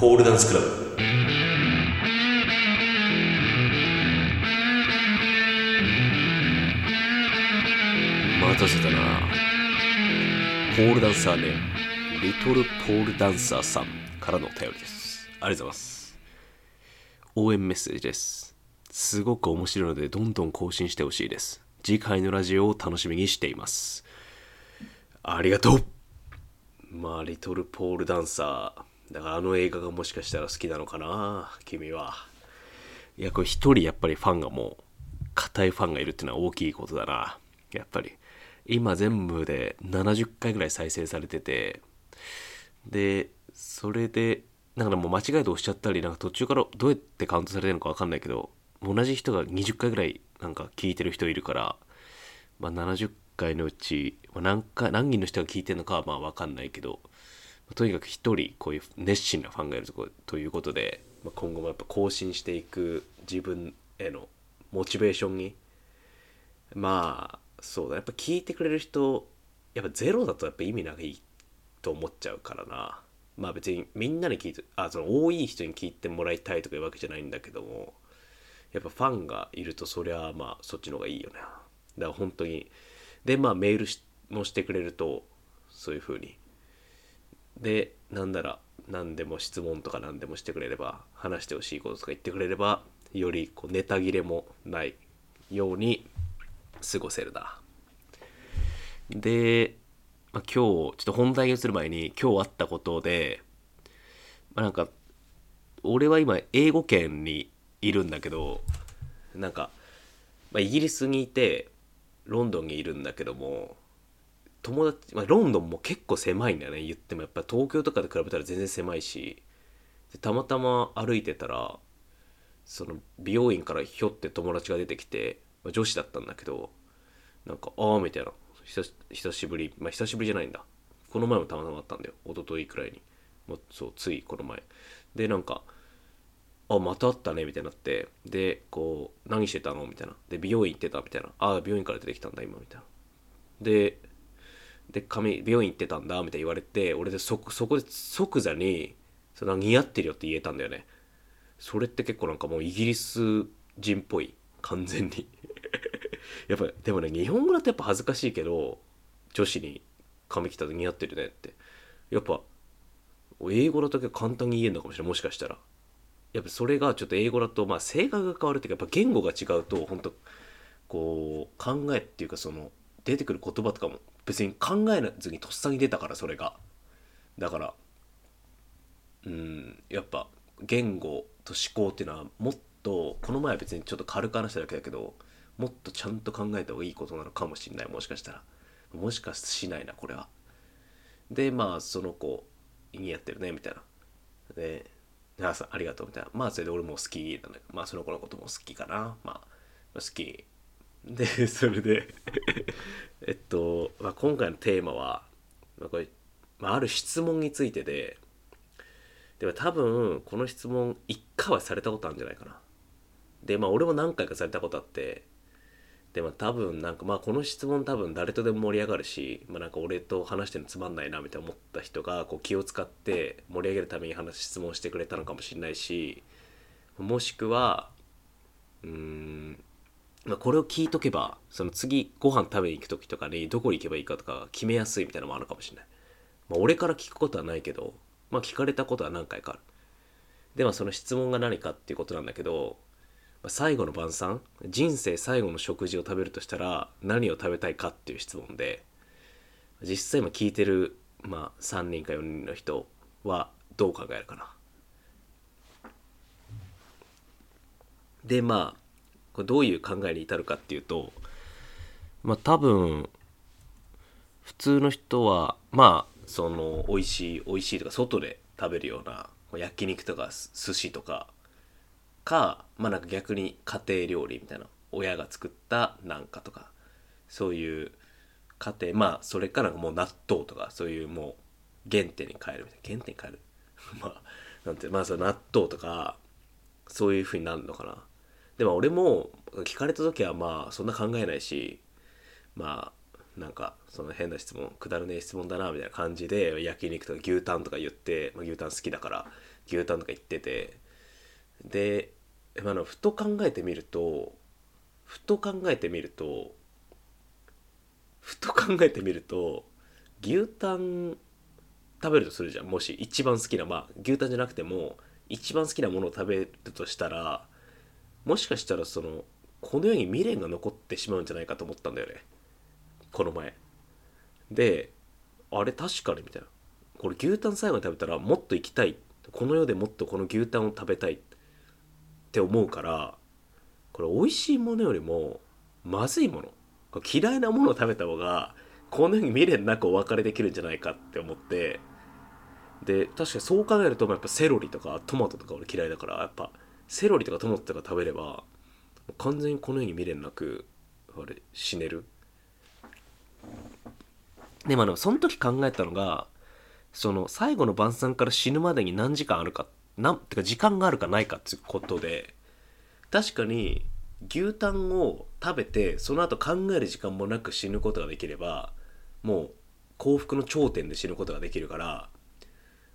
ポールダンスクラブ。待たせたな。ポールダンサーネームリトルポールダンサーさんからのお便りです。ありがとうございます。応援メッセージです。すごく面白いのでどんどん更新してほしいです。次回のラジオを楽しみにしています。ありがとう。まあリトルポールダンサー。だからあの映画がもしかしたら好きなのかな君は。いやこれ一人やっぱりファンがもう固いファンがいるっていうのは大きいことだなやっぱり。今全部で70回ぐらい再生されててでそれでなんかもう間違えて押しちゃったりなんか途中からどうやってカウントされてるのか分かんないけど同じ人が20回ぐらいなんか聞いてる人いるから、まあ、70回のうち、まあ、何回何人の人が聞いてるのかはまあ分かんないけど、とにかく一人こういう熱心なファンがいるとこということで、まあ、今後もやっぱ更新していく自分へのモチベーションにまあそうだ。やっぱ聞いてくれる人やっぱゼロだとやっぱ意味ないと思っちゃうからな。まあ別にみんなに聞いてあその多い人に聞いてもらいたいとかいうわけじゃないんだけどもやっぱファンがいるとそりゃまあそっちの方がいいよねだから本当にでまあメールしもしてくれるとそういう風にでなんなら何でも質問とか何でもしてくれれば話してほしいこととか言ってくれればよりこうネタ切れもないように過ごせるな。で、まあ、今日ちょっと本題に移る前に今日あったことで、まあ、なんか俺は今英語圏にいるんだけどなんか、まあ、イギリスにいてロンドンにいるんだけども友達、まあ、ロンドンも結構狭いんだよね。言ってもやっぱ東京とかで比べたら全然狭いし。たまたま歩いてたらその美容院からひょって友達が出てきて、まあ、女子だったんだけどなんかああみたいな。久し久しぶり。まあ久しぶりじゃないんだ。この前もたまたまあったんだよ。一昨日くらいに。もうそうついこの前。でなんかあまた会ったねみたいになって。でこう何してたの？みたいな。で美容院行ってた？みたいな。ああ美容院から出てきたんだ今。みたいな。でで髪美容院行ってたんだみたいに言われて俺でそそこで即座にその似合ってるよって言えたんだよね。それって結構なんかもうイギリス人っぽい完全に。やっぱでもね日本語だとやっぱ恥ずかしいけど女子に髪切った時似合ってるねって。やっぱ英語だと結構簡単に言えるのかもしれないもしかしたら。やっぱそれがちょっと英語だとまあ性格が変わるっていうかやっぱ言語が違うと本当こう考えっていうかその出てくる言葉とかも別に考えずにとっさに出たからそれが。だからうんやっぱ言語と思考っていうのはもっとこの前は別にちょっと軽く話しただけだけどもっとちゃんと考えた方がいいことなのかもしれない。もしかしたら。もしかしないなこれは。でまあその子にやってるねみたいな。であありがとうみたいな。まあそれで俺も好きなんだけどまあその子のことも好きかな。まあ好き。でそれで えっと、今回のテーマは、まあ、これ、まあ、ある質問についてででも多分この質問一回はされたことあるんじゃないかな。でまあ俺も何回かされたことあってでも多分なんかまあこの質問多分誰とでも盛り上がるし、まあ、なんか俺と話してるのつまんないなみたいな思った人がこう気を使って盛り上げるために話質問してくれたのかもしれないしもしくはうーんまあ、これを聞いとけばその次ご飯食べに行く時とかにどこに行けばいいかとか決めやすいみたいなのもあるかもしれない、まあ、俺から聞くことはないけどまあ聞かれたことは何回かある。でまあその質問が何かっていうことなんだけど、まあ、最後の晩餐人生最後の食事を食べるとしたら何を食べたいかっていう質問で実際今聞いてる、まあ、3人か4人の人はどう考えるかな。でまあこれどういう考えに至るかっていうとまあ多分普通の人はまあその美味しい美味しいとか外で食べるような焼肉とか寿司とかかまあなんか逆に家庭料理みたいな親が作ったなんかとかそういう家庭まあそれからもう納豆とかそういうもう原点に変えるみたいな原点に変える。まあなんてまあその納豆とかそういうふうになるのかな。でも俺も聞かれた時はまあそんな考えないしまあなんかその変な質問くだらねえ質問だなみたいな感じで焼肉とか牛タンとか言って、まあ、牛タン好きだから牛タンとか言っててで、まああの、ふと考えてみるとふと考えてみるとふと考えてみると牛タン食べるとするじゃん。もし一番好きなまあ牛タンじゃなくても一番好きなものを食べるとしたらもしかしたらそのこの世に未練が残ってしまうんじゃないかと思ったんだよね。この前。であれ確かにみたいな。これ牛タン最後に食べたらもっと生きたい。この世でもっとこの牛タンを食べたい。って思うからこれ美味しいものよりもまずいもの。嫌いなものを食べた方がこの世に未練なくお別れできるんじゃないかって思って。で確かにそう考えるとやっぱセロリとかトマトとか俺嫌いだからやっぱセロリとかトマトとか食べれば完全にこの世に未練なくあれ死ねる。でまあでもその時考えたのがその最後の晩餐から死ぬまでに何時間あるかなんてか時間があるかないかっていうことで確かに牛タンを食べてその後考える時間もなく死ぬことができればもう幸福の頂点で死ぬことができるから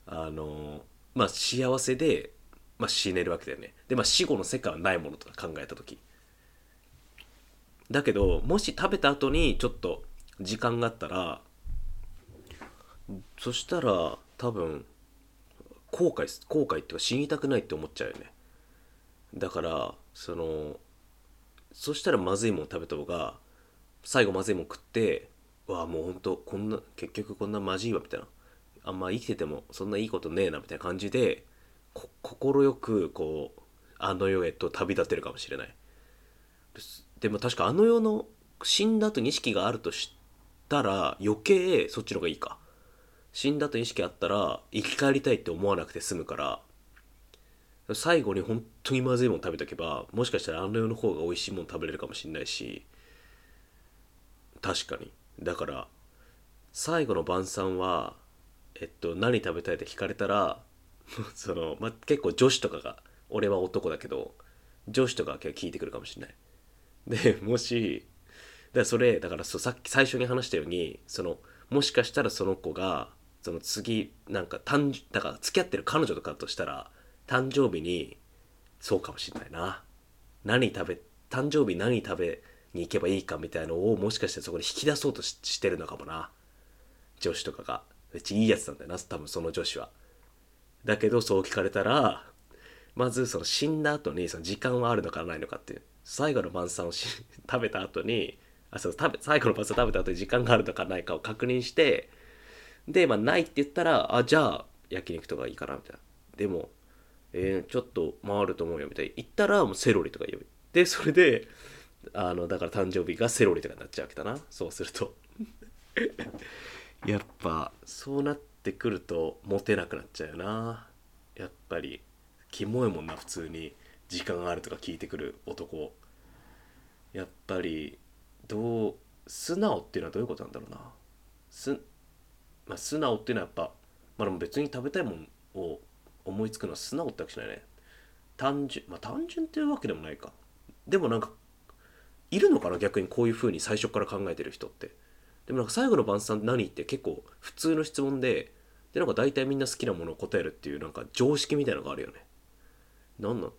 あのまあ幸せで、まあ、死ねるわけだよね。でまあ死後の世界はないものとか考えた時。だけどもし食べた後にちょっと時間があったらそしたら多分後悔後悔っていうか死にたくないって思っちゃうよね。だからそのそしたらまずいもん食べた方が最後まずいもん食ってうわもうほんとこんな結局こんなまじいわみたいな。あんま生きててもそんないいことねえなみたいな感じで快くこうあの世へと旅立てるかもしれない。でも確かあの世の死んだ後に意識があるとしたら余計そっちの方がいいか。死んだと意識あったら生き返りたいって思わなくて済むから。最後に本当にまずいもの食べとけばもしかしたらあの世の方が美味しいもの食べれるかもしれないし。確かに。だから最後の晩餐はえっと何食べたいって聞かれたら その、まあ、結構女子とかが俺は男だけど女子とかが聞いてくるかもしれない。でもしだからそれだからそうさっき最初に話したようにそのもしかしたらその子がその次なんか誕だから付き合ってる彼女とかとしたら誕生日にそうかもしれないな。何食べ誕生日何食べに行けばいいかみたいなのをもしかしてそこで引き出そうとしてるのかもな。女子とかが。めっちいいやつなんだよな多分その女子は。だけどそう聞かれたらまずその死んだ後にその時間はあるのかないのかっていう最後の晩餐をし 食べた後にあそう食べ最後の晩餐食べた後に時間があるのかないかを確認してでまあないって言ったらあじゃあ焼肉とかいいかなみたいな。でもえー、ちょっと回ると思うよみたいに言ったらもうセロリとか言うでそれであのだから誕生日がセロリとかになっちゃうわけだな。そうすると。やっぱ。そうなっててくるとモテなくなっちゃうよな。やっぱり。キモいもんな普通に。時間があるとか聞いてくる男。やっぱりどう素直っていうのはどういうことなんだろうな。す、まあ、素直っていうのはやっぱまあでも別に食べたいもんを思いつくのは素直ってわけじゃないね。単純まあ単純っていうわけでもないか。でもなんかいるのかな逆に。こういう風に最初から考えてる人って。でもなんか最後の晩餐何って結構普通の質問ででなんか大体みんな好きなものを答えるっていうなんか常識みたいなのがあるよね。なんなん？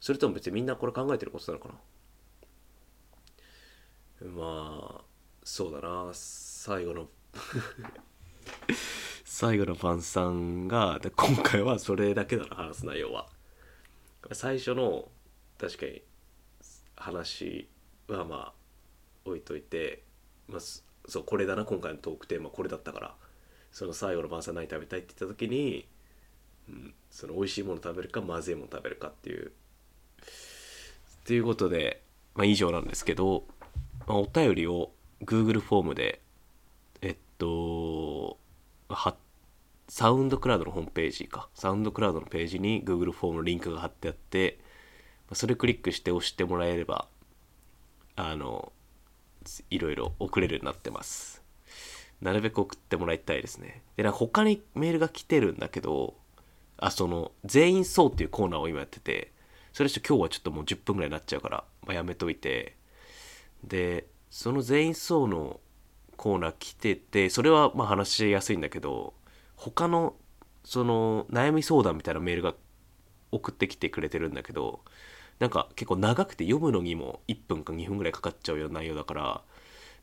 それとも別にみんなこれ考えてることなのかな？まあそうだな。最後の 最後の晩餐がで今回はそれだけだな話す内容は。最初の確かに話はまあ置いといて、まあ、そうこれだな今回のトークテーマこれだったから。その最後の晩餐何食べたいって言った時に、うん、その美味しいもの食べるかまずいもの食べるかっていうということで、まあ、以上なんですけど、まあ、お便りを Google フォームでえっとはサウンドクラウドのホームページかサウンドクラウドのページに Google フォームのリンクが貼ってあってそれクリックして押してもらえればあのいろいろ送れるようになってます。なるべく送ってもらいたいですね。でなんか他にメールが来てるんだけどあその全員そうっていうコーナーを今やっててそれちょ今日はちょっともう10分ぐらいになっちゃうから、まあ、やめといて。でその全員そうのコーナー来ててそれはまあ話しやすいんだけど他のその悩み相談みたいなメールが送ってきてくれてるんだけどなんか結構長くて読むのにも1分か2分ぐらいかかっちゃうような内容だから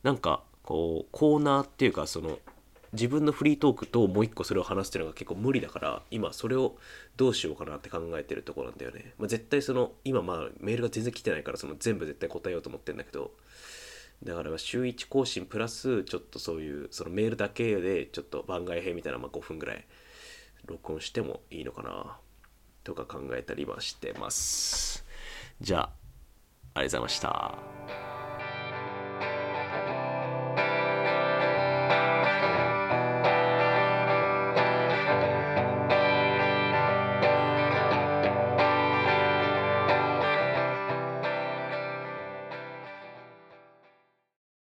なんかこうコーナーっていうかその自分のフリートークともう一個それを話すっていうのが結構無理だから今それをどうしようかなって考えてるところなんだよね、まあ、絶対その今まあメールが全然来てないからその全部絶対答えようと思ってるんだけど。だから週1更新プラスちょっとそういうそのメールだけでちょっと番外編みたいなまあ5分ぐらい録音してもいいのかなとか考えたりはしてます。じゃあありがとうございました。